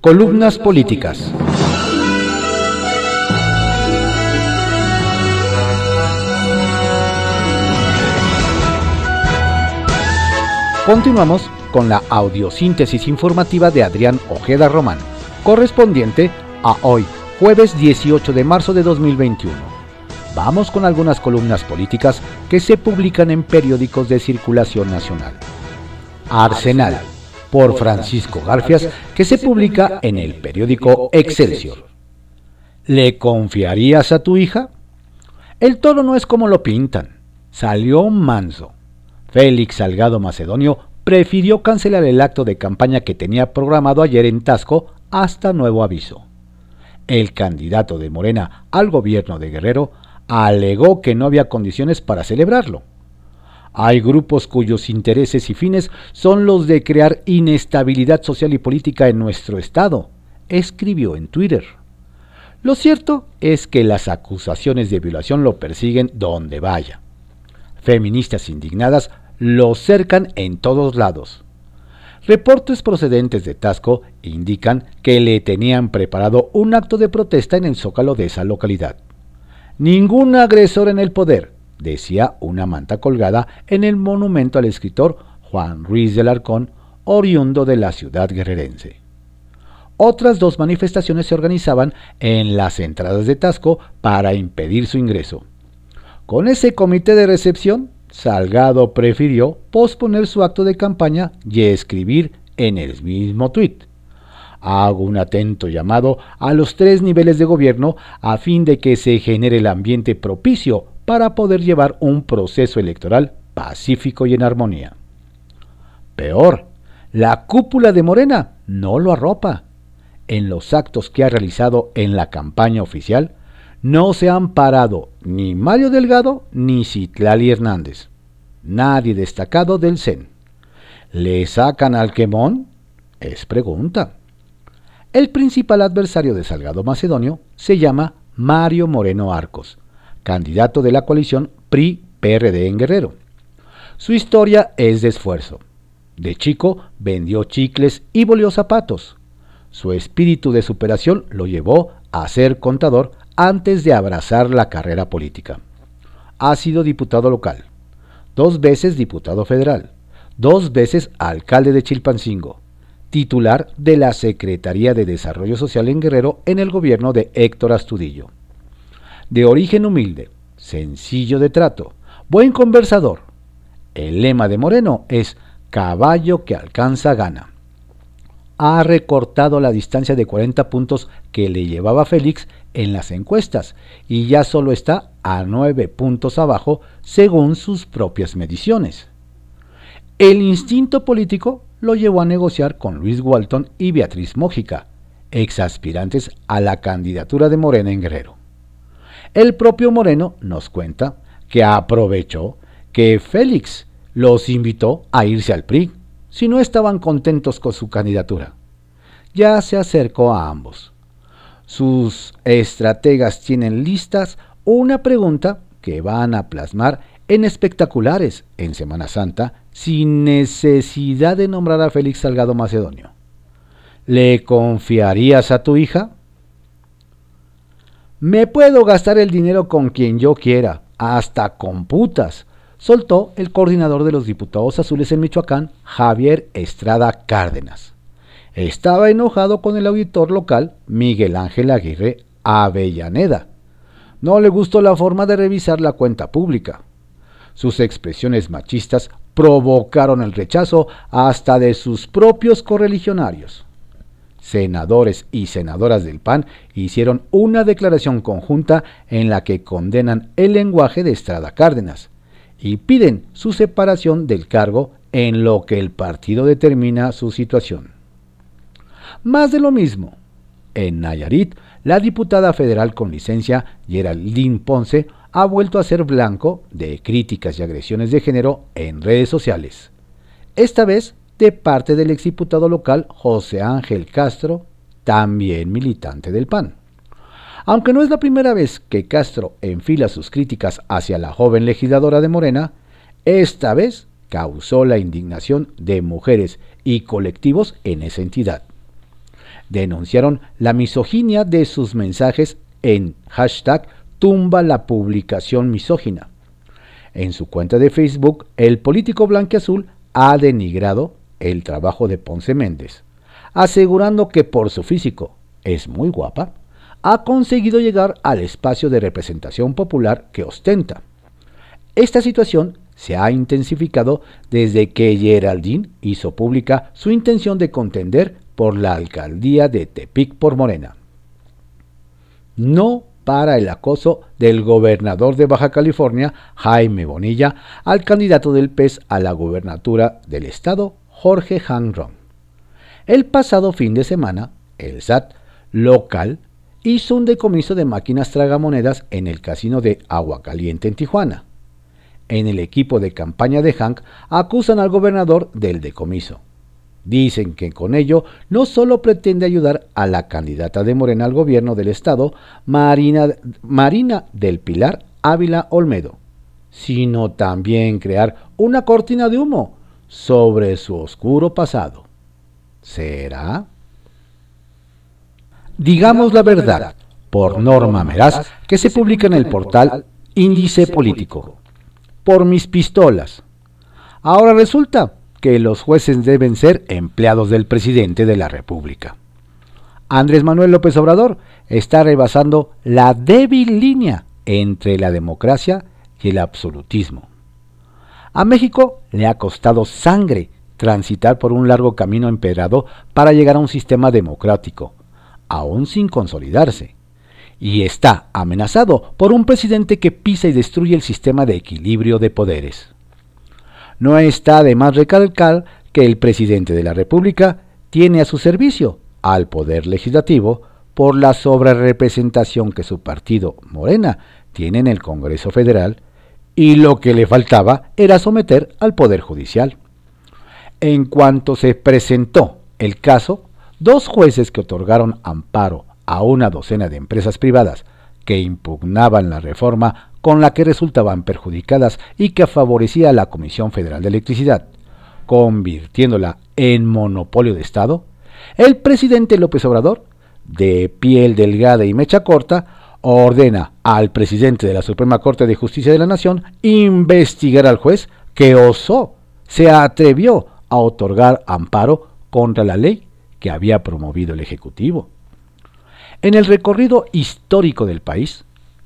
Columnas políticas. Continuamos con la audiosíntesis informativa de Adrián Ojeda Román, correspondiente a hoy, jueves 18 de marzo de 2021. Vamos con algunas columnas políticas que se publican en periódicos de circulación nacional. Arsenal por Francisco Garfias, que se publica en el periódico Excelsior. ¿Le confiarías a tu hija? El toro no es como lo pintan. Salió manso. Félix Salgado Macedonio prefirió cancelar el acto de campaña que tenía programado ayer en Tasco hasta nuevo aviso. El candidato de Morena al gobierno de Guerrero alegó que no había condiciones para celebrarlo. Hay grupos cuyos intereses y fines son los de crear inestabilidad social y política en nuestro Estado, escribió en Twitter. Lo cierto es que las acusaciones de violación lo persiguen donde vaya. Feministas indignadas lo cercan en todos lados. Reportes procedentes de Tasco indican que le tenían preparado un acto de protesta en el zócalo de esa localidad. Ningún agresor en el poder, decía una manta colgada en el monumento al escritor Juan Ruiz del Arcón, oriundo de la ciudad guerrerense. Otras dos manifestaciones se organizaban en las entradas de Tasco para impedir su ingreso. Con ese comité de recepción, Salgado prefirió posponer su acto de campaña y escribir en el mismo tuit. Hago un atento llamado a los tres niveles de gobierno a fin de que se genere el ambiente propicio para poder llevar un proceso electoral pacífico y en armonía. Peor, la cúpula de Morena no lo arropa. En los actos que ha realizado en la campaña oficial, no se han parado ni Mario Delgado ni Citlali Hernández. Nadie destacado del CEN. ¿Le sacan al quemón? Es pregunta. El principal adversario de Salgado Macedonio se llama Mario Moreno Arcos, candidato de la coalición PRI-PRD en Guerrero. Su historia es de esfuerzo. De chico vendió chicles y volvió zapatos. Su espíritu de superación lo llevó a ser contador antes de abrazar la carrera política. Ha sido diputado local, dos veces diputado federal, dos veces alcalde de Chilpancingo, titular de la Secretaría de Desarrollo Social en Guerrero en el gobierno de Héctor Astudillo de origen humilde, sencillo de trato, buen conversador. El lema de Moreno es caballo que alcanza gana. Ha recortado la distancia de 40 puntos que le llevaba Félix en las encuestas y ya solo está a 9 puntos abajo según sus propias mediciones. El instinto político lo llevó a negociar con Luis Walton y Beatriz Mójica, ex aspirantes a la candidatura de Morena en Guerrero. El propio Moreno nos cuenta que aprovechó que Félix los invitó a irse al PRI si no estaban contentos con su candidatura. Ya se acercó a ambos. Sus estrategas tienen listas una pregunta que van a plasmar en espectaculares en Semana Santa sin necesidad de nombrar a Félix Salgado Macedonio. ¿Le confiarías a tu hija? Me puedo gastar el dinero con quien yo quiera, hasta con putas, soltó el coordinador de los diputados azules en Michoacán, Javier Estrada Cárdenas. Estaba enojado con el auditor local, Miguel Ángel Aguirre Avellaneda. No le gustó la forma de revisar la cuenta pública. Sus expresiones machistas provocaron el rechazo hasta de sus propios correligionarios senadores y senadoras del PAN hicieron una declaración conjunta en la que condenan el lenguaje de Estrada Cárdenas y piden su separación del cargo en lo que el partido determina su situación. Más de lo mismo. En Nayarit, la diputada federal con licencia Geraldine Ponce ha vuelto a ser blanco de críticas y agresiones de género en redes sociales. Esta vez de parte del exdiputado local José Ángel Castro, también militante del PAN. Aunque no es la primera vez que Castro enfila sus críticas hacia la joven legisladora de Morena, esta vez causó la indignación de mujeres y colectivos en esa entidad. denunciaron la misoginia de sus mensajes en hashtag tumba la publicación misógina. En su cuenta de Facebook, el político blanqueazul ha denigrado el trabajo de Ponce Méndez, asegurando que por su físico es muy guapa, ha conseguido llegar al espacio de representación popular que ostenta. Esta situación se ha intensificado desde que Geraldine hizo pública su intención de contender por la alcaldía de Tepic por Morena. No para el acoso del gobernador de Baja California, Jaime Bonilla, al candidato del PES a la gubernatura del estado, Jorge Hanron. El pasado fin de semana, el SAT local hizo un decomiso de máquinas tragamonedas en el casino de Agua Caliente en Tijuana. En el equipo de campaña de Hank acusan al gobernador del decomiso. Dicen que con ello no solo pretende ayudar a la candidata de Morena al gobierno del estado, Marina, Marina del Pilar Ávila Olmedo, sino también crear una cortina de humo sobre su oscuro pasado. ¿Será? Digamos la verdad, por Norma Meraz, que se publica en el portal Índice Político. Por mis pistolas. Ahora resulta que los jueces deben ser empleados del presidente de la República. Andrés Manuel López Obrador está rebasando la débil línea entre la democracia y el absolutismo. A México le ha costado sangre transitar por un largo camino empedrado para llegar a un sistema democrático, aún sin consolidarse, y está amenazado por un presidente que pisa y destruye el sistema de equilibrio de poderes. No está de más recalcar que el presidente de la República tiene a su servicio al Poder Legislativo por la sobrerepresentación que su partido, Morena, tiene en el Congreso Federal, y lo que le faltaba era someter al Poder Judicial. En cuanto se presentó el caso, dos jueces que otorgaron amparo a una docena de empresas privadas que impugnaban la reforma con la que resultaban perjudicadas y que favorecía a la Comisión Federal de Electricidad, convirtiéndola en monopolio de Estado, el presidente López Obrador, de piel delgada y mecha corta, ordena al presidente de la Suprema Corte de Justicia de la Nación investigar al juez que osó, se atrevió a otorgar amparo contra la ley que había promovido el Ejecutivo. En el recorrido histórico del país,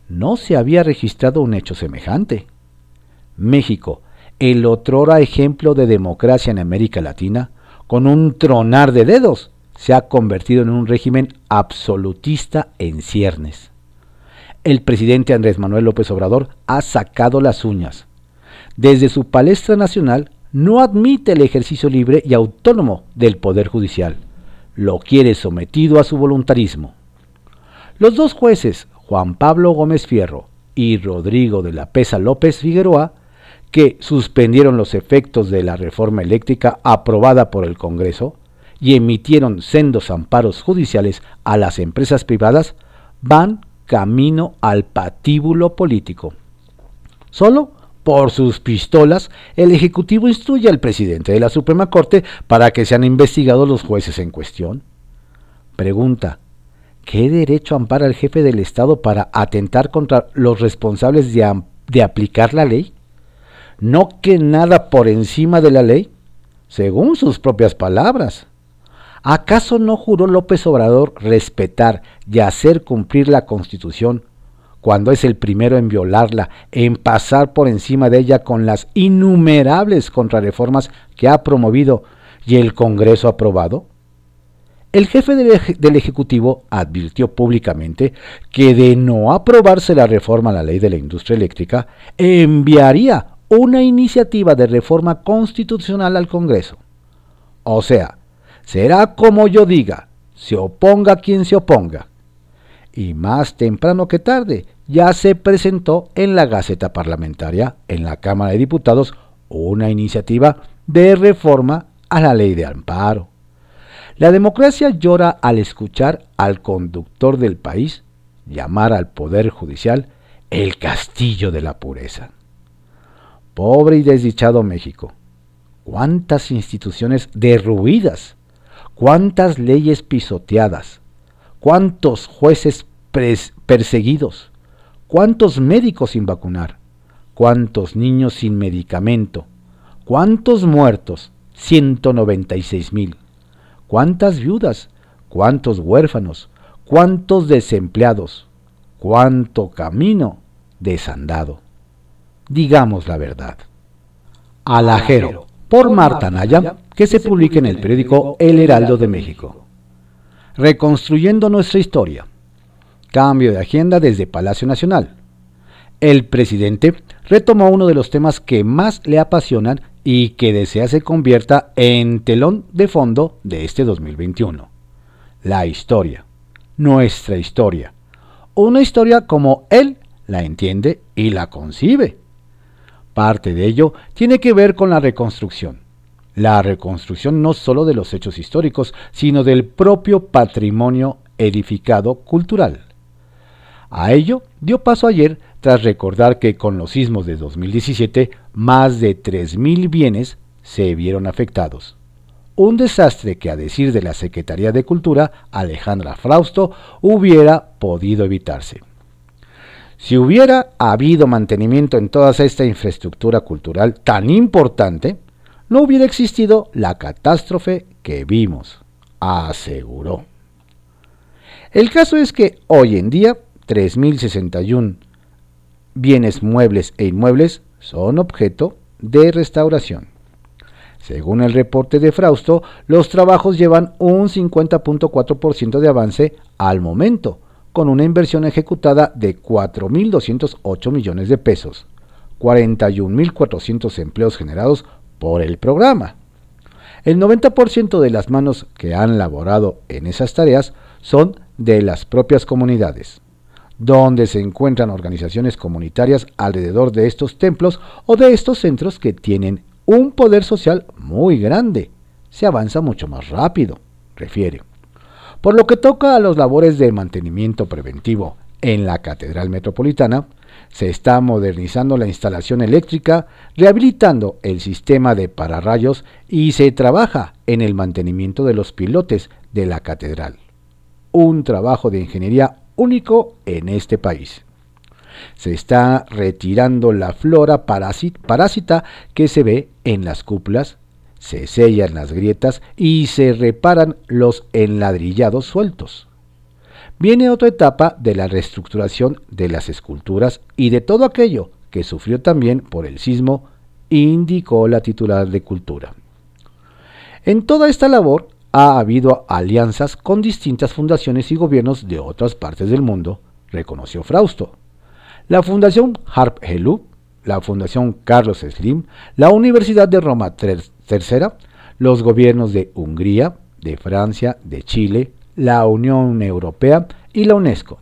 no se había registrado un hecho semejante. México, el otrora ejemplo de democracia en América Latina, con un tronar de dedos, se ha convertido en un régimen absolutista en ciernes. El presidente Andrés Manuel López Obrador ha sacado las uñas. Desde su palestra nacional no admite el ejercicio libre y autónomo del Poder Judicial. Lo quiere sometido a su voluntarismo. Los dos jueces, Juan Pablo Gómez Fierro y Rodrigo de la Pesa López Figueroa, que suspendieron los efectos de la reforma eléctrica aprobada por el Congreso y emitieron sendos amparos judiciales a las empresas privadas, van camino al patíbulo político. Solo por sus pistolas, el Ejecutivo instruye al presidente de la Suprema Corte para que sean investigados los jueces en cuestión. Pregunta, ¿qué derecho ampara el jefe del Estado para atentar contra los responsables de, de aplicar la ley? ¿No que nada por encima de la ley? Según sus propias palabras. ¿Acaso no juró López Obrador respetar y hacer cumplir la Constitución cuando es el primero en violarla, en pasar por encima de ella con las innumerables contrarreformas que ha promovido y el Congreso ha aprobado? El jefe del, Ejecutivo advirtió públicamente que de no aprobarse la reforma a la ley de la industria eléctrica, enviaría una iniciativa de reforma constitucional al Congreso. O sea, será como yo diga, se oponga quien se oponga. Y más temprano que tarde, ya se presentó en la Gaceta Parlamentaria, en la Cámara de Diputados, una iniciativa de reforma a la ley de amparo. La democracia llora al escuchar al conductor del país llamar al Poder Judicial el castillo de la pureza. Pobre y desdichado México. ¿Cuántas instituciones derruidas? Cuántas leyes pisoteadas, cuántos jueces perseguidos, cuántos médicos sin vacunar, cuántos niños sin medicamento, cuántos muertos, 196 mil, cuántas viudas, cuántos huérfanos, cuántos desempleados, cuánto camino desandado. Digamos la verdad. Alajero, por Marta Naya, que se publica en el periódico El Heraldo de México. Reconstruyendo nuestra historia. Cambio de agenda desde Palacio Nacional. El presidente retomó uno de los temas que más le apasionan y que desea se convierta en telón de fondo de este 2021. La historia. Nuestra historia. Una historia como él la entiende y la concibe. Parte de ello tiene que ver con la reconstrucción. La reconstrucción no solo de los hechos históricos, sino del propio patrimonio edificado cultural. A ello dio paso ayer tras recordar que con los sismos de 2017 más de 3.000 bienes se vieron afectados. Un desastre que a decir de la Secretaría de Cultura, Alejandra Frausto, hubiera podido evitarse. Si hubiera habido mantenimiento en toda esta infraestructura cultural tan importante, no hubiera existido la catástrofe que vimos, aseguró. El caso es que hoy en día 3.061 bienes muebles e inmuebles son objeto de restauración. Según el reporte de Frausto, los trabajos llevan un 50.4% de avance al momento, con una inversión ejecutada de 4.208 millones de pesos, 41.400 empleos generados por el programa. El 90% de las manos que han laborado en esas tareas son de las propias comunidades, donde se encuentran organizaciones comunitarias alrededor de estos templos o de estos centros que tienen un poder social muy grande. Se avanza mucho más rápido, refiere. Por lo que toca a los labores de mantenimiento preventivo en la Catedral Metropolitana, se está modernizando la instalación eléctrica, rehabilitando el sistema de pararrayos y se trabaja en el mantenimiento de los pilotes de la catedral. Un trabajo de ingeniería único en este país. Se está retirando la flora parásita que se ve en las cúpulas se sellan las grietas y se reparan los enladrillados sueltos. Viene otra etapa de la reestructuración de las esculturas y de todo aquello que sufrió también por el sismo, indicó la titular de Cultura. En toda esta labor ha habido alianzas con distintas fundaciones y gobiernos de otras partes del mundo, reconoció Frausto. La Fundación Harp Helú, la Fundación Carlos Slim, la Universidad de Roma Tercera, los gobiernos de Hungría, de Francia, de Chile, la Unión Europea y la UNESCO.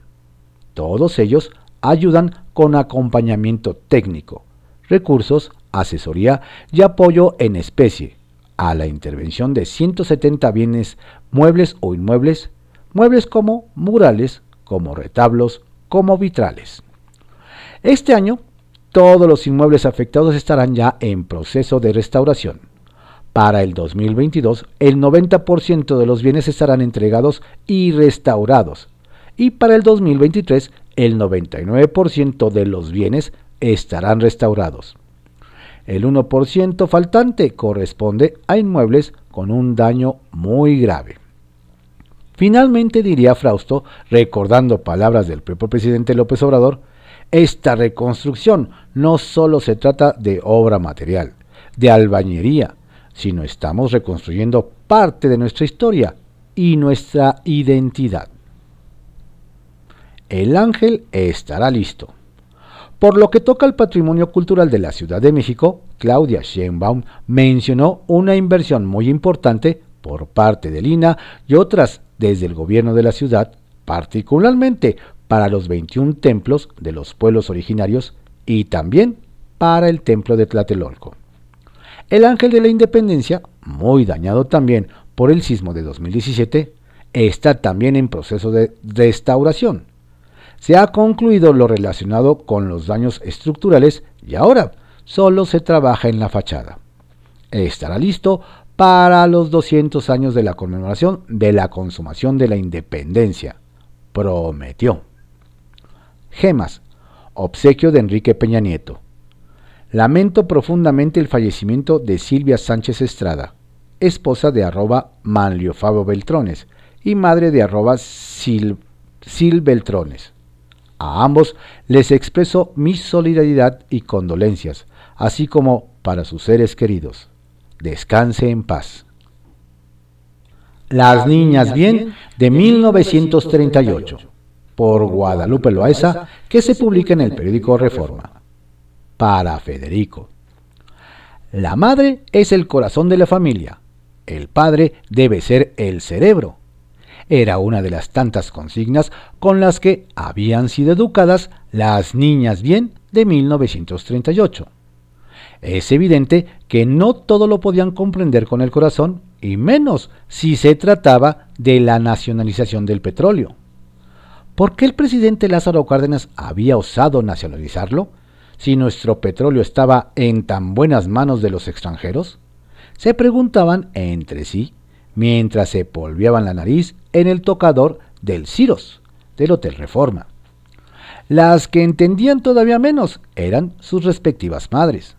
Todos ellos ayudan con acompañamiento técnico, recursos, asesoría y apoyo en especie a la intervención de 170 bienes muebles o inmuebles, muebles como murales, como retablos, como vitrales. Este año, todos los inmuebles afectados estarán ya en proceso de restauración. Para el 2022, el 90% de los bienes estarán entregados y restaurados. Y para el 2023, el 99% de los bienes estarán restaurados. El 1% faltante corresponde a inmuebles con un daño muy grave. Finalmente diría Frausto, recordando palabras del propio presidente López Obrador, esta reconstrucción no solo se trata de obra material, de albañería, sino estamos reconstruyendo parte de nuestra historia y nuestra identidad. El ángel estará listo. Por lo que toca al patrimonio cultural de la Ciudad de México, Claudia Sheinbaum mencionó una inversión muy importante por parte del INA y otras desde el gobierno de la ciudad, particularmente para los 21 templos de los pueblos originarios y también para el templo de Tlatelolco. El Ángel de la Independencia, muy dañado también por el sismo de 2017, está también en proceso de restauración. Se ha concluido lo relacionado con los daños estructurales y ahora solo se trabaja en la fachada. Estará listo para los 200 años de la conmemoración de la consumación de la independencia. Prometió. Gemas, obsequio de Enrique Peña Nieto. Lamento profundamente el fallecimiento de Silvia Sánchez Estrada, esposa de arroba Manlio Fabio Beltrones y madre de arroba Sil, Sil Beltrones. A ambos les expreso mi solidaridad y condolencias, así como para sus seres queridos. Descanse en paz. Las Niñas Bien de 1938, por Guadalupe Loaesa, que se publica en el periódico Reforma. Para Federico. La madre es el corazón de la familia. El padre debe ser el cerebro. Era una de las tantas consignas con las que habían sido educadas las niñas bien de 1938. Es evidente que no todo lo podían comprender con el corazón, y menos si se trataba de la nacionalización del petróleo. ¿Por qué el presidente Lázaro Cárdenas había osado nacionalizarlo si nuestro petróleo estaba en tan buenas manos de los extranjeros? Se preguntaban entre sí mientras se polviaban la nariz en el tocador del Ciros, del Hotel Reforma. Las que entendían todavía menos eran sus respectivas madres.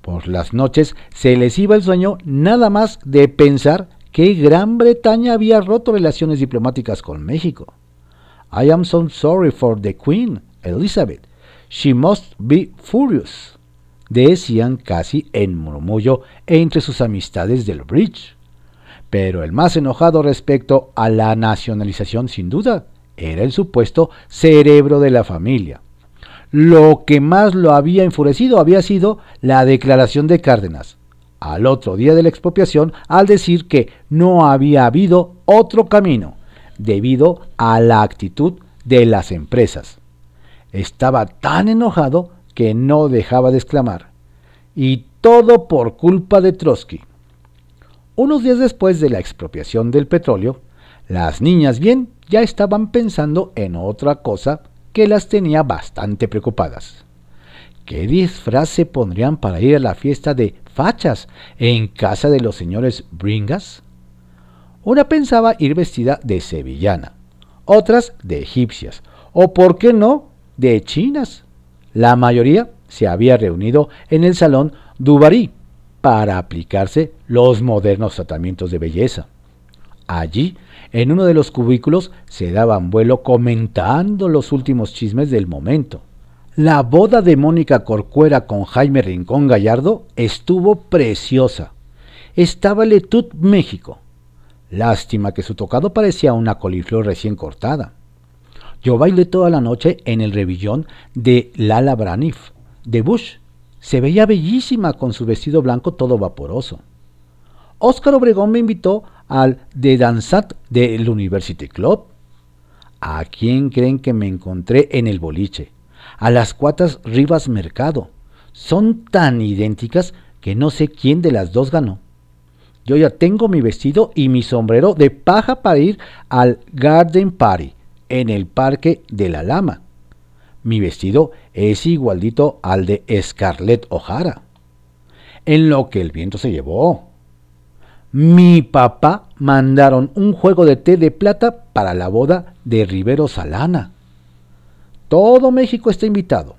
Por las noches se les iba el sueño nada más de pensar que Gran Bretaña había roto relaciones diplomáticas con México. I am so sorry for the Queen, Elizabeth. She must be furious. Decían casi en murmullo entre sus amistades del bridge. Pero el más enojado respecto a la nacionalización, sin duda, era el supuesto cerebro de la familia. Lo que más lo había enfurecido había sido la declaración de Cárdenas, al otro día de la expropiación, al decir que no había habido otro camino, debido a la actitud de las empresas. Estaba tan enojado que no dejaba de exclamar. Y todo por culpa de Trotsky. Unos días después de la expropiación del petróleo, las niñas bien ya estaban pensando en otra cosa que las tenía bastante preocupadas. ¿Qué disfraz se pondrían para ir a la fiesta de fachas en casa de los señores Bringas? Una pensaba ir vestida de sevillana, otras de egipcias, o por qué no, de chinas. La mayoría se había reunido en el salón Dubarry para aplicarse los modernos tratamientos de belleza. Allí en uno de los cubículos se daban vuelo comentando los últimos chismes del momento. La boda de Mónica Corcuera con Jaime Rincón Gallardo estuvo preciosa. Estaba Letut México. Lástima que su tocado parecía una coliflor recién cortada. Yo bailé toda la noche en el revillón de Lala Braniff, de Bush. Se veía bellísima con su vestido blanco todo vaporoso. Óscar Obregón me invitó al de Danzat del University Club. ¿A quién creen que me encontré en el boliche? A las cuatas Rivas Mercado. Son tan idénticas que no sé quién de las dos ganó. Yo ya tengo mi vestido y mi sombrero de paja para ir al Garden Party en el Parque de la Lama. Mi vestido es igualdito al de Scarlett O'Hara. En lo que el viento se llevó mi papá mandaron un juego de té de plata para la boda de Rivero Salana. Todo México está invitado.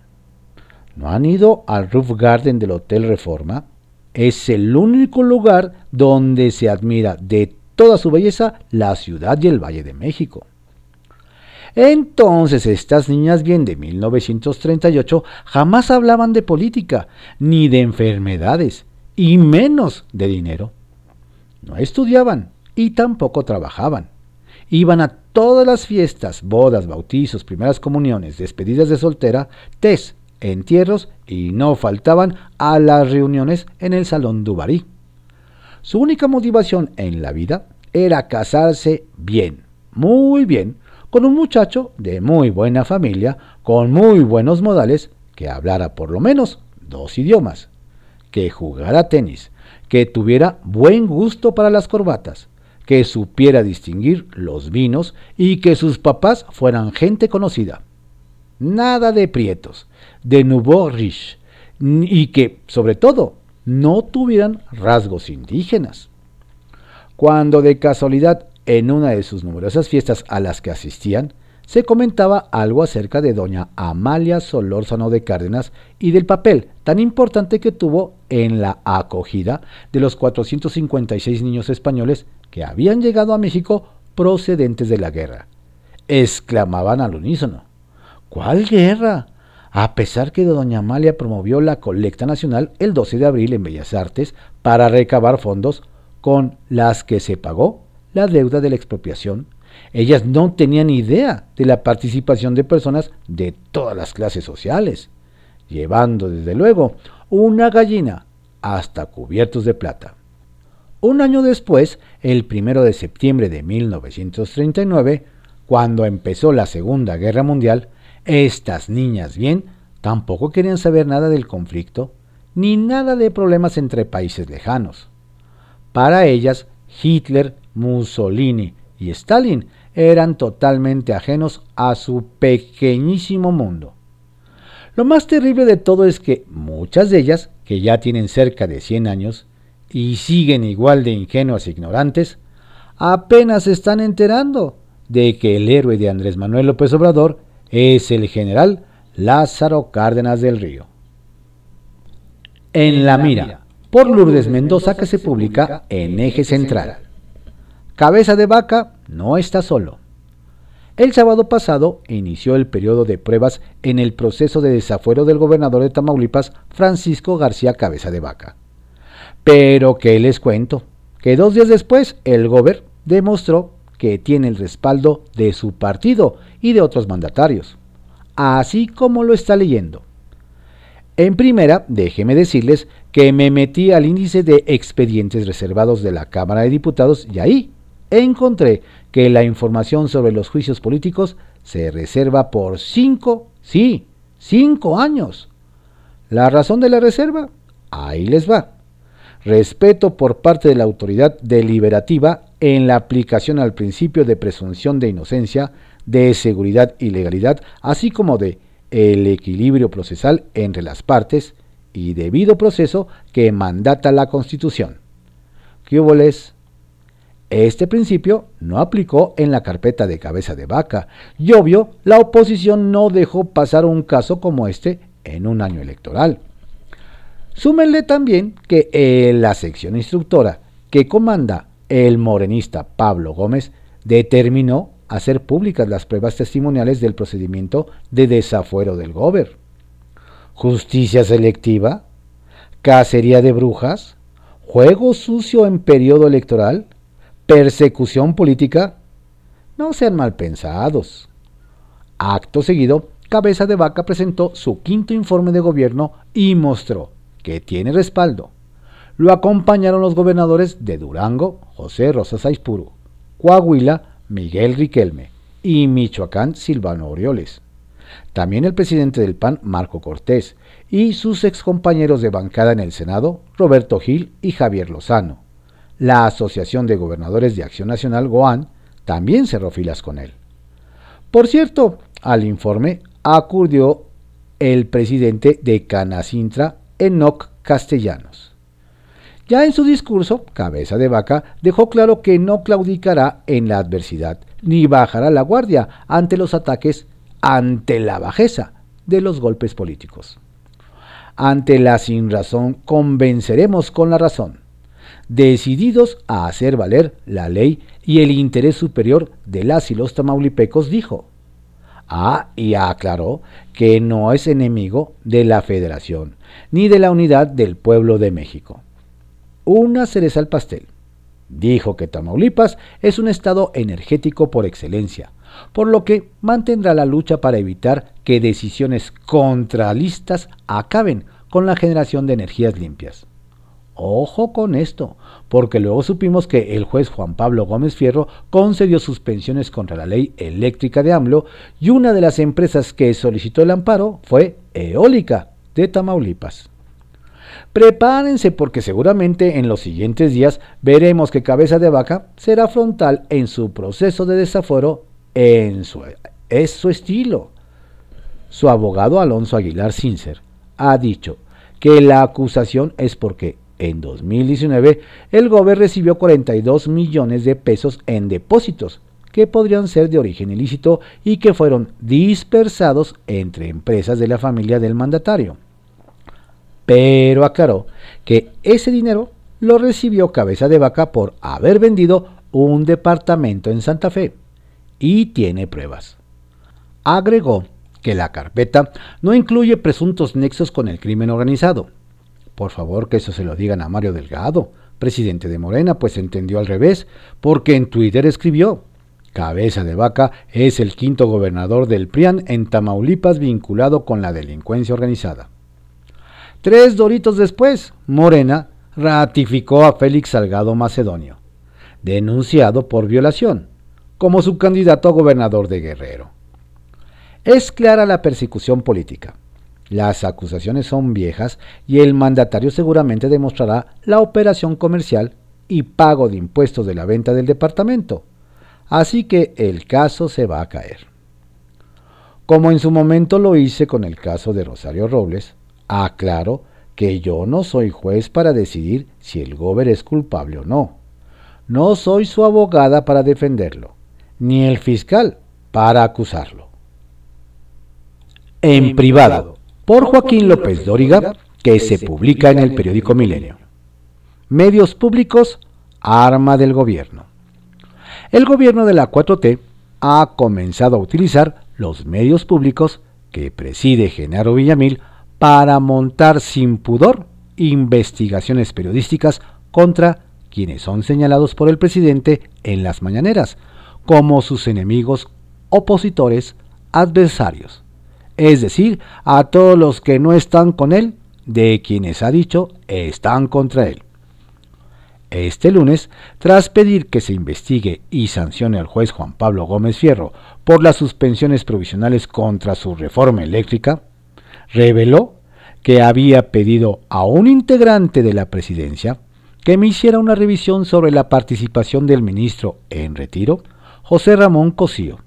¿No han ido al Roof Garden del Hotel Reforma? Es el único lugar donde se admira de toda su belleza la ciudad y el Valle de México. Entonces estas niñas bien de 1938 jamás hablaban de política, ni de enfermedades, y menos de dinero. No estudiaban y tampoco trabajaban. Iban a todas las fiestas, bodas, bautizos, primeras comuniones, despedidas de soltera, tés, entierros y no faltaban a las reuniones en el Salón Dubarí. Su única motivación en la vida era casarse bien, muy bien, con un muchacho de muy buena familia, con muy buenos modales, que hablara por lo menos dos idiomas, que jugara tenis, que tuviera buen gusto para las corbatas, que supiera distinguir los vinos y que sus papás fueran gente conocida. Nada de prietos, de nouveau riche, y que, sobre todo, no tuvieran rasgos indígenas. cuando de casualidad en una de sus numerosas fiestas a las que asistían, se comentaba algo acerca de doña Amalia Solórzano de Cárdenas y del papel tan importante que tuvo en la acogida de los 456 niños españoles que habían llegado a México procedentes de la guerra. Exclamaban al unísono. ¿Cuál guerra? A pesar que doña Amalia promovió la colecta nacional el 12 de abril en Bellas Artes para recabar fondos con las que se pagó la deuda de la expropiación ellas no tenían idea de la participación de personas de todas las clases sociales, llevando desde luego una gallina hasta cubiertos de plata. Un año después, el primero de septiembre de 1939, cuando empezó la Segunda Guerra Mundial, estas niñas bien tampoco querían saber nada del conflicto, ni nada de problemas entre países lejanos. Para ellas, Hitler, Mussolini y Stalin eran totalmente ajenos a su pequeñísimo mundo. Lo más terrible de todo es que muchas de ellas, que ya tienen cerca de 100 años y siguen igual de ingenuas e ignorantes, apenas se están enterando de que el héroe de Andrés Manuel López Obrador es el general Lázaro Cárdenas del Río. En la mira, por Lourdes Mendoza que se publica en Eje Central. Cabeza de Vaca no está solo. El sábado pasado inició el periodo de pruebas en el proceso de desafuero del gobernador de Tamaulipas, Francisco García Cabeza de Vaca. Pero que les cuento, que dos días después el gober demostró que tiene el respaldo de su partido y de otros mandatarios, así como lo está leyendo. En primera, déjeme decirles que me metí al índice de expedientes reservados de la Cámara de Diputados y ahí encontré que la información sobre los juicios políticos se reserva por cinco, sí, cinco años. ¿La razón de la reserva? Ahí les va. Respeto por parte de la autoridad deliberativa en la aplicación al principio de presunción de inocencia, de seguridad y legalidad, así como de el equilibrio procesal entre las partes y debido proceso que mandata la Constitución. ¿Qué hubo les? Este principio no aplicó en la carpeta de cabeza de vaca y obvio la oposición no dejó pasar un caso como este en un año electoral. Súmenle también que en la sección instructora que comanda el morenista Pablo Gómez determinó hacer públicas las pruebas testimoniales del procedimiento de desafuero del gober. Justicia selectiva, cacería de brujas, juego sucio en periodo electoral, persecución política, no sean mal pensados. Acto seguido, Cabeza de Vaca presentó su quinto informe de gobierno y mostró que tiene respaldo. Lo acompañaron los gobernadores de Durango, José Rosa Saizpuro, Coahuila, Miguel Riquelme y Michoacán, Silvano Orioles. También el presidente del PAN, Marco Cortés, y sus excompañeros de bancada en el Senado, Roberto Gil y Javier Lozano. La Asociación de Gobernadores de Acción Nacional, GOAN, también cerró filas con él. Por cierto, al informe acudió el presidente de Canacintra, Enoc Castellanos. Ya en su discurso, Cabeza de Vaca dejó claro que no claudicará en la adversidad, ni bajará la guardia ante los ataques, ante la bajeza de los golpes políticos. Ante la sinrazón convenceremos con la razón decididos a hacer valer la ley y el interés superior de las y los tamaulipecos, dijo. Ah, y aclaró que no es enemigo de la federación, ni de la unidad del pueblo de México. Una cereza al pastel. Dijo que Tamaulipas es un estado energético por excelencia, por lo que mantendrá la lucha para evitar que decisiones contralistas acaben con la generación de energías limpias. Ojo con esto, porque luego supimos que el juez Juan Pablo Gómez Fierro concedió suspensiones contra la ley eléctrica de AMLO y una de las empresas que solicitó el amparo fue Eólica de Tamaulipas. Prepárense porque seguramente en los siguientes días veremos que Cabeza de Vaca será frontal en su proceso de desaforo en su, es su estilo. Su abogado Alonso Aguilar Sincer ha dicho que la acusación es porque en 2019 el gobierno recibió 42 millones de pesos en depósitos que podrían ser de origen ilícito y que fueron dispersados entre empresas de la familia del mandatario. Pero aclaró que ese dinero lo recibió cabeza de vaca por haber vendido un departamento en Santa Fe y tiene pruebas. Agregó que la carpeta no incluye presuntos nexos con el crimen organizado. Por favor que eso se lo digan a Mario Delgado, presidente de Morena, pues entendió al revés, porque en Twitter escribió, Cabeza de Vaca es el quinto gobernador del PRIAN en Tamaulipas vinculado con la delincuencia organizada. Tres doritos después, Morena ratificó a Félix Salgado Macedonio, denunciado por violación, como su candidato a gobernador de Guerrero. Es clara la persecución política. Las acusaciones son viejas y el mandatario seguramente demostrará la operación comercial y pago de impuestos de la venta del departamento Así que el caso se va a caer. Como en su momento lo hice con el caso de Rosario Robles, aclaro que yo no soy juez para decidir si el gober es culpable o no. No soy su abogada para defenderlo, ni el fiscal para acusarlo. En privado, por Joaquín López Dóriga, que se publica en el periódico Milenio. Medios públicos, arma del gobierno el gobierno de la 4T ha comenzado a utilizar los medios públicos que preside Genaro Villamil para montar sin pudor investigaciones periodísticas contra quienes son señalados por el presidente en las mañaneras, como sus enemigos, opositores, adversarios, es decir, a todos los que no están con él, de quienes ha dicho están contra él. Este lunes, tras pedir que se investigue y sancione al juez Juan Pablo Gómez Fierro por las suspensiones provisionales contra su reforma eléctrica, reveló que había pedido a un integrante de la presidencia que me hiciera una revisión sobre la participación del ministro en retiro, José Ramón Cosío,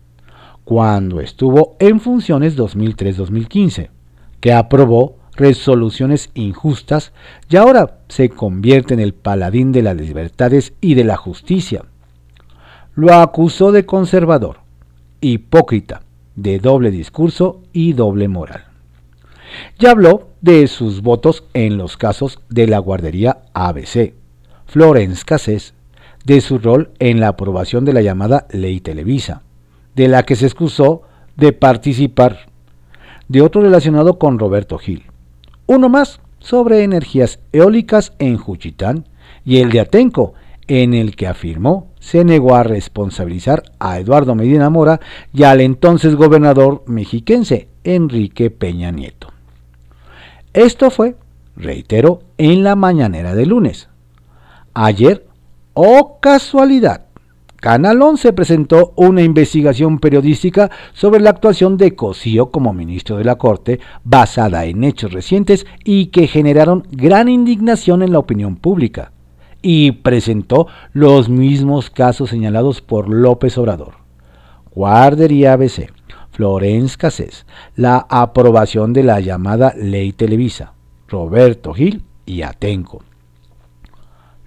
cuando estuvo en funciones 2003-2015, que aprobó resoluciones injustas y ahora se convierte en el paladín de las libertades y de la justicia. Lo acusó de conservador, hipócrita, de doble discurso y doble moral. Ya habló de sus votos en los casos de la guardería ABC, Florence Cassés, de su rol en la aprobación de la llamada Ley Televisa, de la que se excusó de participar, de otro relacionado con Roberto Gil, uno más sobre energías eólicas en Juchitán y el de Atenco, en el que afirmó se negó a responsabilizar a Eduardo Medina Mora y al entonces gobernador mexiquense Enrique Peña Nieto. Esto fue, reitero, en la mañanera de lunes. Ayer, oh casualidad, Canal 11 presentó una investigación periodística sobre la actuación de Cosío como ministro de la Corte, basada en hechos recientes y que generaron gran indignación en la opinión pública, y presentó los mismos casos señalados por López Obrador. Guardería ABC, Florence Cassés, la aprobación de la llamada Ley Televisa, Roberto Gil y Atenco.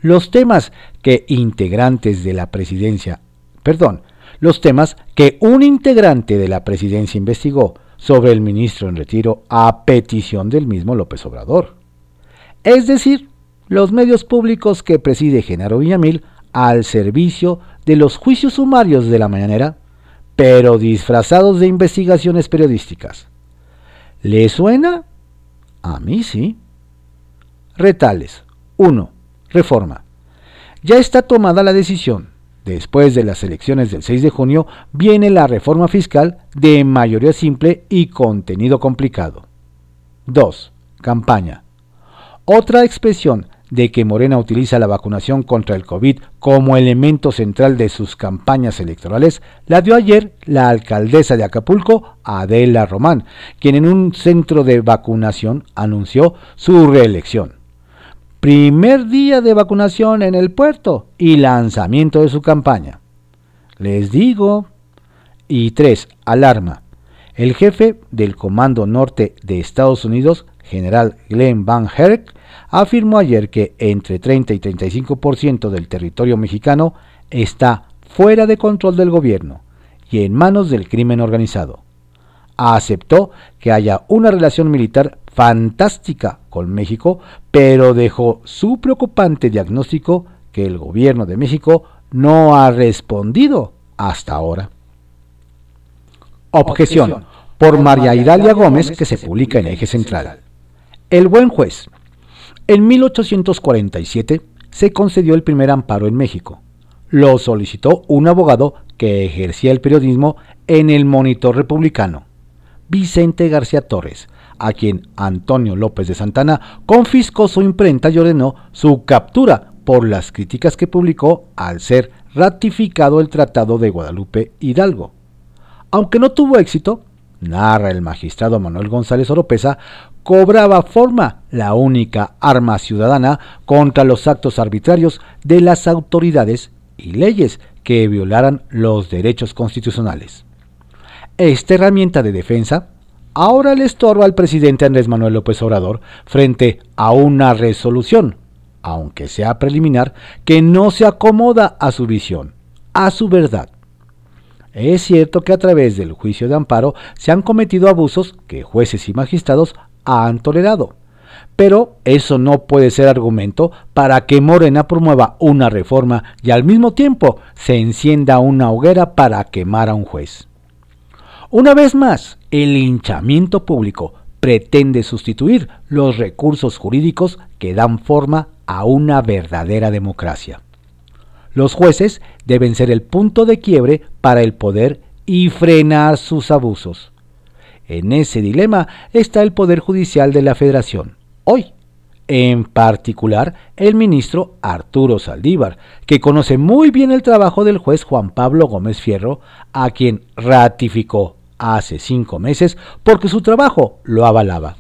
Los temas que integrantes de la presidencia, perdón, los temas que un integrante de la presidencia investigó sobre el ministro en retiro a petición del mismo López Obrador. Es decir, los medios públicos que preside Genaro Villamil al servicio de los juicios sumarios de la mañanera, pero disfrazados de investigaciones periodísticas. ¿Le suena? A mí sí. Retales. 1. Reforma. Ya está tomada la decisión. Después de las elecciones del 6 de junio viene la reforma fiscal de mayoría simple y contenido complicado. 2. Campaña. Otra expresión de que Morena utiliza la vacunación contra el COVID como elemento central de sus campañas electorales, la dio ayer la alcaldesa de Acapulco, Adela Román, quien en un centro de vacunación anunció su reelección primer día de vacunación en el puerto y lanzamiento de su campaña. Les digo. Y tres, alarma. El jefe del Comando Norte de Estados Unidos, general Glenn Van Herk, afirmó ayer que entre 30 y 35% del territorio mexicano está fuera de control del gobierno y en manos del crimen organizado. Aceptó que haya una relación militar fantástica con México, pero dejó su preocupante diagnóstico que el gobierno de México no ha respondido hasta ahora. Objeción por María Idalia Gómez que se publica en Eje Central. El buen juez. En 1847 se concedió el primer amparo en México. Lo solicitó un abogado que ejercía el periodismo en el Monitor Republicano, Vicente García Torres, a quien Antonio López de Santana confiscó su imprenta y ordenó su captura por las críticas que publicó al ser ratificado el Tratado de Guadalupe Hidalgo. Aunque no tuvo éxito, narra el magistrado Manuel González Oropesa, cobraba forma la única arma ciudadana contra los actos arbitrarios de las autoridades y leyes que violaran los derechos constitucionales. Esta herramienta de defensa ahora le estorba al presidente Andrés Manuel López Obrador frente a una resolución, aunque sea preliminar, que no se acomoda a su visión, a su verdad. Es cierto que a través del juicio de amparo se han cometido abusos que jueces y magistrados han tolerado. Pero eso no puede ser argumento para que Morena promueva una reforma y al mismo tiempo se encienda una hoguera para quemar a un juez. Una vez más, el hinchamiento público pretende sustituir los recursos jurídicos que dan forma a una verdadera democracia. Los jueces deben ser el punto de quiebre para el poder y frenar sus abusos. En ese dilema está el Poder Judicial de la Federación, hoy, en particular el ministro Arturo Saldívar, que conoce muy bien el trabajo del juez Juan Pablo Gómez Fierro, a quien ratificó hace cinco meses porque su trabajo lo avalaba.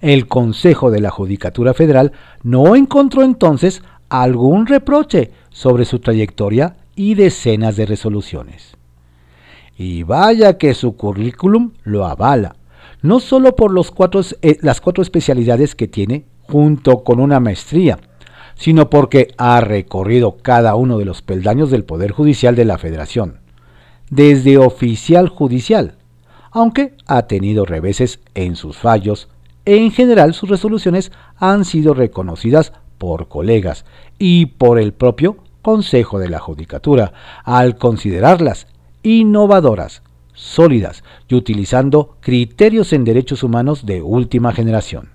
El Consejo de la Judicatura Federal no encontró entonces algún reproche sobre su trayectoria y decenas de resoluciones. Y vaya que su currículum lo avala, no solo por eh, las cuatro especialidades que tiene junto con una maestría, sino porque ha recorrido cada uno de los peldaños del Poder Judicial de la Federación, desde oficial judicial, aunque ha tenido reveses en sus fallos, en general sus resoluciones han sido reconocidas por colegas y por el propio Consejo de la Judicatura, al considerarlas innovadoras, sólidas y utilizando criterios en derechos humanos de última generación.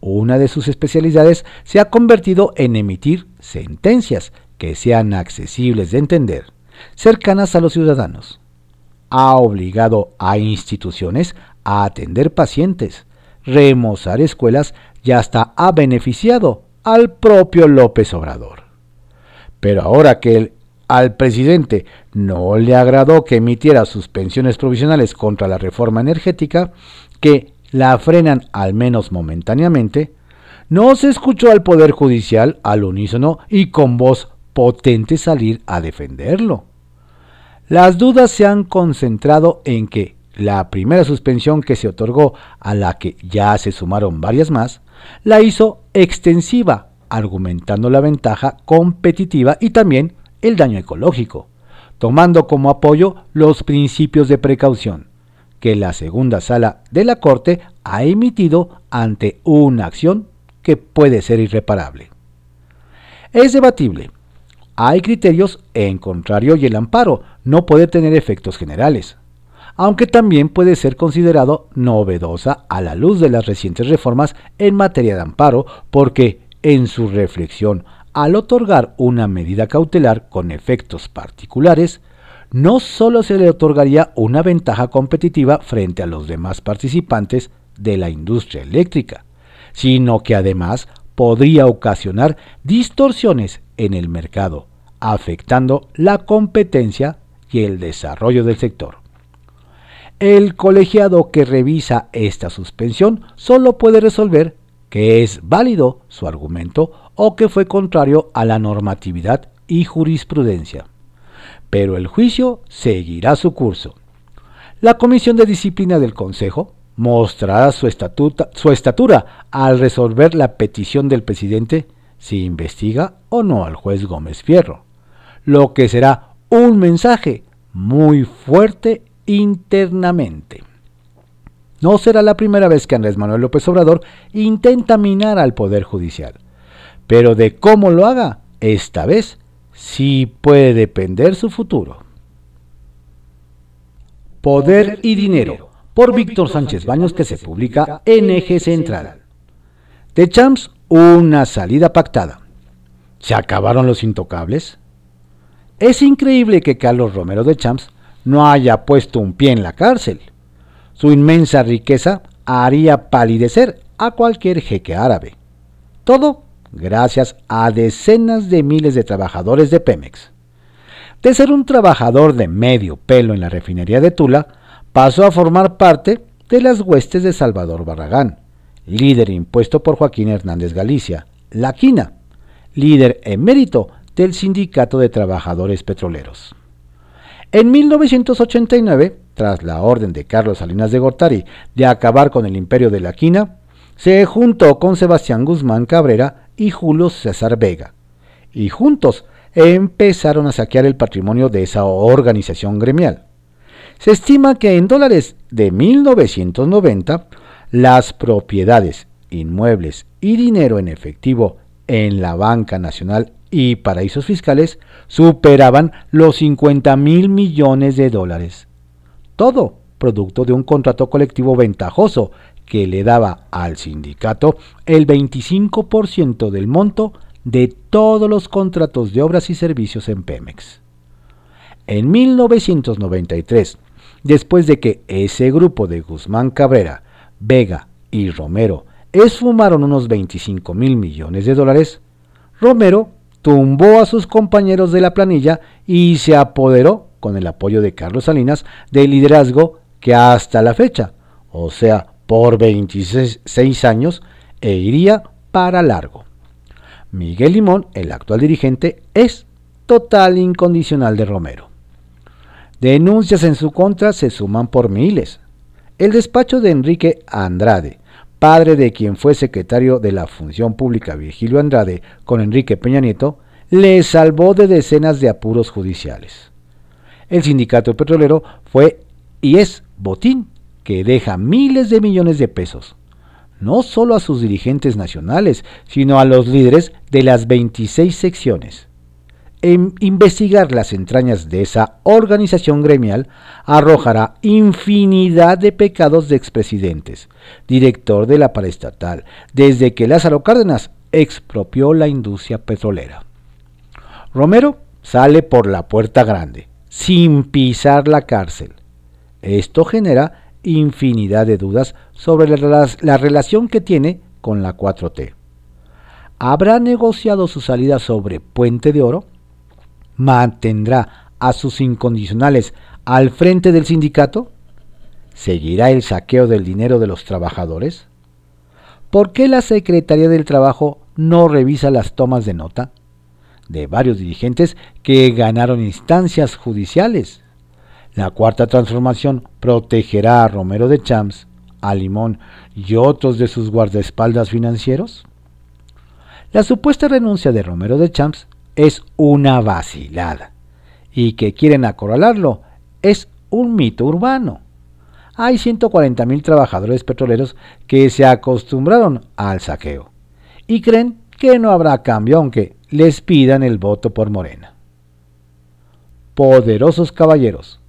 Una de sus especialidades se ha convertido en emitir sentencias que sean accesibles de entender, cercanas a los ciudadanos. Ha obligado a instituciones a atender pacientes, remozar escuelas y hasta ha beneficiado al propio López Obrador. Pero ahora que al presidente no le agradó que emitiera suspensiones provisionales contra la reforma energética, que la frenan al menos momentáneamente, no se escuchó al Poder Judicial al unísono y con voz potente salir a defenderlo. Las dudas se han concentrado en que la primera suspensión que se otorgó, a la que ya se sumaron varias más, la hizo extensiva argumentando la ventaja competitiva y también el daño ecológico, tomando como apoyo los principios de precaución que la segunda sala de la Corte ha emitido ante una acción que puede ser irreparable. Es debatible. Hay criterios en contrario y el amparo. No puede tener efectos generales, aunque también puede ser considerado novedosa a la luz de las recientes reformas en materia de amparo porque en su reflexión al otorgar una medida cautelar con efectos particulares, no solo se le otorgaría una ventaja competitiva frente a los demás participantes de la industria eléctrica, sino que además podría ocasionar distorsiones en el mercado, afectando la competencia y el desarrollo del sector. El colegiado que revisa esta suspensión solo puede resolver que es válido su argumento o que fue contrario a la normatividad y jurisprudencia. Pero el juicio seguirá su curso. La Comisión de Disciplina del Consejo mostrará su, su estatura al resolver la petición del presidente si investiga o no al juez Gómez Fierro, lo que será un mensaje muy fuerte internamente. No será la primera vez que Andrés Manuel López Obrador intenta minar al Poder Judicial, pero de cómo lo haga, esta vez sí puede depender su futuro. Poder y Dinero, por Víctor Sánchez Baños, que se publica en Eje Central. De Champs, una salida pactada. ¿Se acabaron los intocables? Es increíble que Carlos Romero de Champs no haya puesto un pie en la cárcel. Su inmensa riqueza haría palidecer a cualquier jeque árabe. Todo gracias a decenas de miles de trabajadores de Pemex. De ser un trabajador de medio pelo en la refinería de Tula, pasó a formar parte de las huestes de Salvador Barragán, líder impuesto por Joaquín Hernández Galicia, La Quina, líder emérito del Sindicato de Trabajadores Petroleros. En 1989, tras la orden de Carlos Salinas de Gortari de acabar con el imperio de la quina, se juntó con Sebastián Guzmán Cabrera y Julio César Vega, y juntos empezaron a saquear el patrimonio de esa organización gremial. Se estima que en dólares de 1990, las propiedades, inmuebles y dinero en efectivo en la banca nacional y paraísos fiscales superaban los 50 mil millones de dólares. Todo producto de un contrato colectivo ventajoso que le daba al sindicato el 25% del monto de todos los contratos de obras y servicios en Pemex. En 1993, después de que ese grupo de Guzmán Cabrera, Vega y Romero esfumaron unos 25 mil millones de dólares, Romero tumbó a sus compañeros de la planilla y se apoderó, con el apoyo de Carlos Salinas, del liderazgo que hasta la fecha, o sea, por 26 años, e iría para largo. Miguel Limón, el actual dirigente, es total incondicional de Romero. Denuncias en su contra se suman por miles. El despacho de Enrique Andrade, padre de quien fue secretario de la Función Pública Virgilio Andrade con Enrique Peña Nieto, le salvó de decenas de apuros judiciales. El sindicato petrolero fue y es botín que deja miles de millones de pesos, no solo a sus dirigentes nacionales, sino a los líderes de las 26 secciones investigar las entrañas de esa organización gremial arrojará infinidad de pecados de expresidentes, director de la paraestatal, desde que Lázaro Cárdenas expropió la industria petrolera. Romero sale por la puerta grande, sin pisar la cárcel. Esto genera infinidad de dudas sobre la, la relación que tiene con la 4T. ¿Habrá negociado su salida sobre Puente de Oro? Mantendrá a sus incondicionales al frente del sindicato? ¿Seguirá el saqueo del dinero de los trabajadores? ¿Por qué la Secretaría del Trabajo no revisa las tomas de nota de varios dirigentes que ganaron instancias judiciales? La cuarta transformación protegerá a Romero de Champs, a Limón y otros de sus guardaespaldas financieros. La supuesta renuncia de Romero de Champs es una vacilada y que quieren acorralarlo es un mito urbano. Hay 140 mil trabajadores petroleros que se acostumbraron al saqueo y creen que no habrá cambio aunque les pidan el voto por Morena. Poderosos caballeros.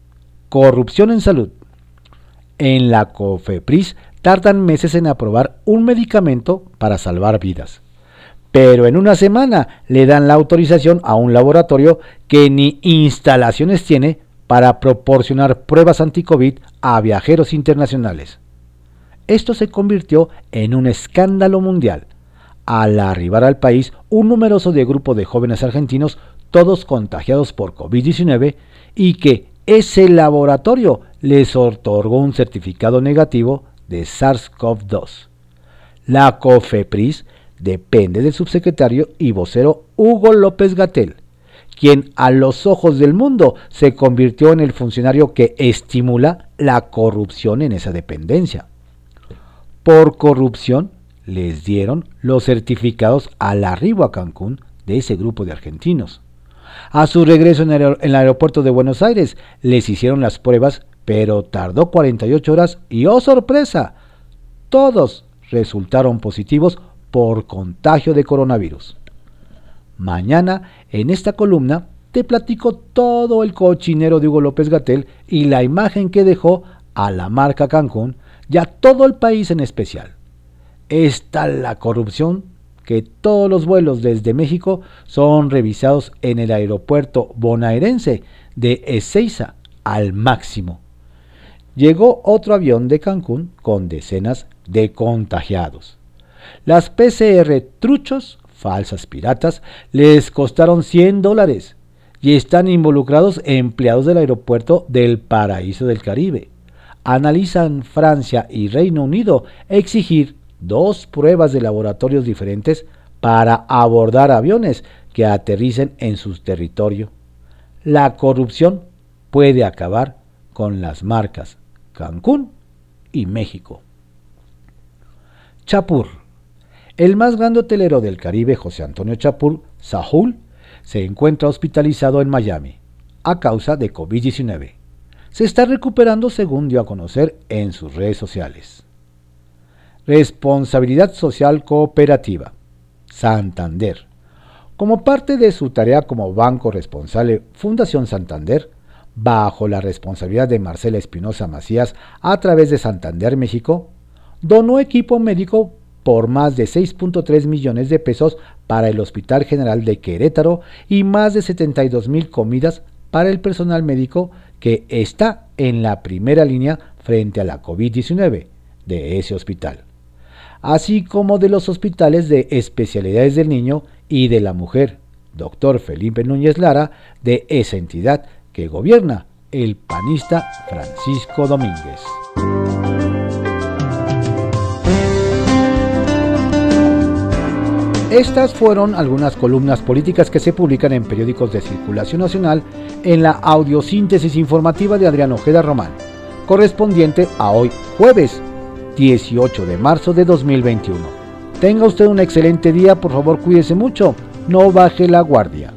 Corrupción en salud. En la COFEPRIS tardan meses en aprobar un medicamento para salvar vidas pero en una semana le dan la autorización a un laboratorio que ni instalaciones tiene para proporcionar pruebas anti-COVID a viajeros internacionales. Esto se convirtió en un escándalo mundial. Al arribar al país un numeroso de grupo de jóvenes argentinos, todos contagiados por COVID-19, y que ese laboratorio les otorgó un certificado negativo de SARS-CoV-2. La COFEPRIS depende del subsecretario y vocero Hugo López Gatel, quien a los ojos del mundo se convirtió en el funcionario que estimula la corrupción en esa dependencia. por corrupción les dieron los certificados al arribo a Cancún de ese grupo de argentinos. A su regreso en el, aeropuerto de Buenos Aires les hicieron las pruebas, pero tardó 48 horas y ¡oh sorpresa! Todos resultaron positivos por contagio de coronavirus. Mañana, en esta columna, te platico todo el cochinero de Hugo López Gatel y la imagen que dejó a la marca Cancún y a todo el país en especial. Está la corrupción que todos los vuelos desde México son revisados en el aeropuerto bonaerense de Ezeiza al máximo. Llegó otro avión de Cancún con decenas de contagiados. Las PCR truchos, falsas piratas, les costaron 100 dólares y están involucrados empleados del aeropuerto del Paraíso del Caribe. Analizan Francia y Reino Unido exigir dos pruebas de laboratorios diferentes para abordar aviones que aterricen en su territorio. La corrupción puede acabar con las marcas Cancún y México. Chapur. El más grande hotelero del Caribe, José Antonio Chapur, Sahul, se encuentra hospitalizado en Miami a causa de COVID-19. Se está recuperando según dio a conocer en sus redes sociales. Responsabilidad Social Cooperativa. Santander. Como parte de su tarea como banco responsable, Fundación Santander, bajo la responsabilidad de Marcela Espinosa Macías a través de Santander México, donó equipo médico por más de 6.3 millones de pesos para el Hospital General de Querétaro y más de 72 mil comidas para el personal médico que está en la primera línea frente a la COVID-19 de ese hospital así como de los hospitales de especialidades del niño y de la mujer, doctor Felipe Núñez Lara, de esa entidad que gobierna el panista Francisco Domínguez. Estas fueron algunas columnas políticas que se publican en periódicos de circulación nacional en la audiosíntesis informativa de Adrián Ojeda Román, correspondiente a hoy jueves 18 de marzo de 2021. Tenga usted un excelente día, por favor cuídese mucho, no baje la guardia.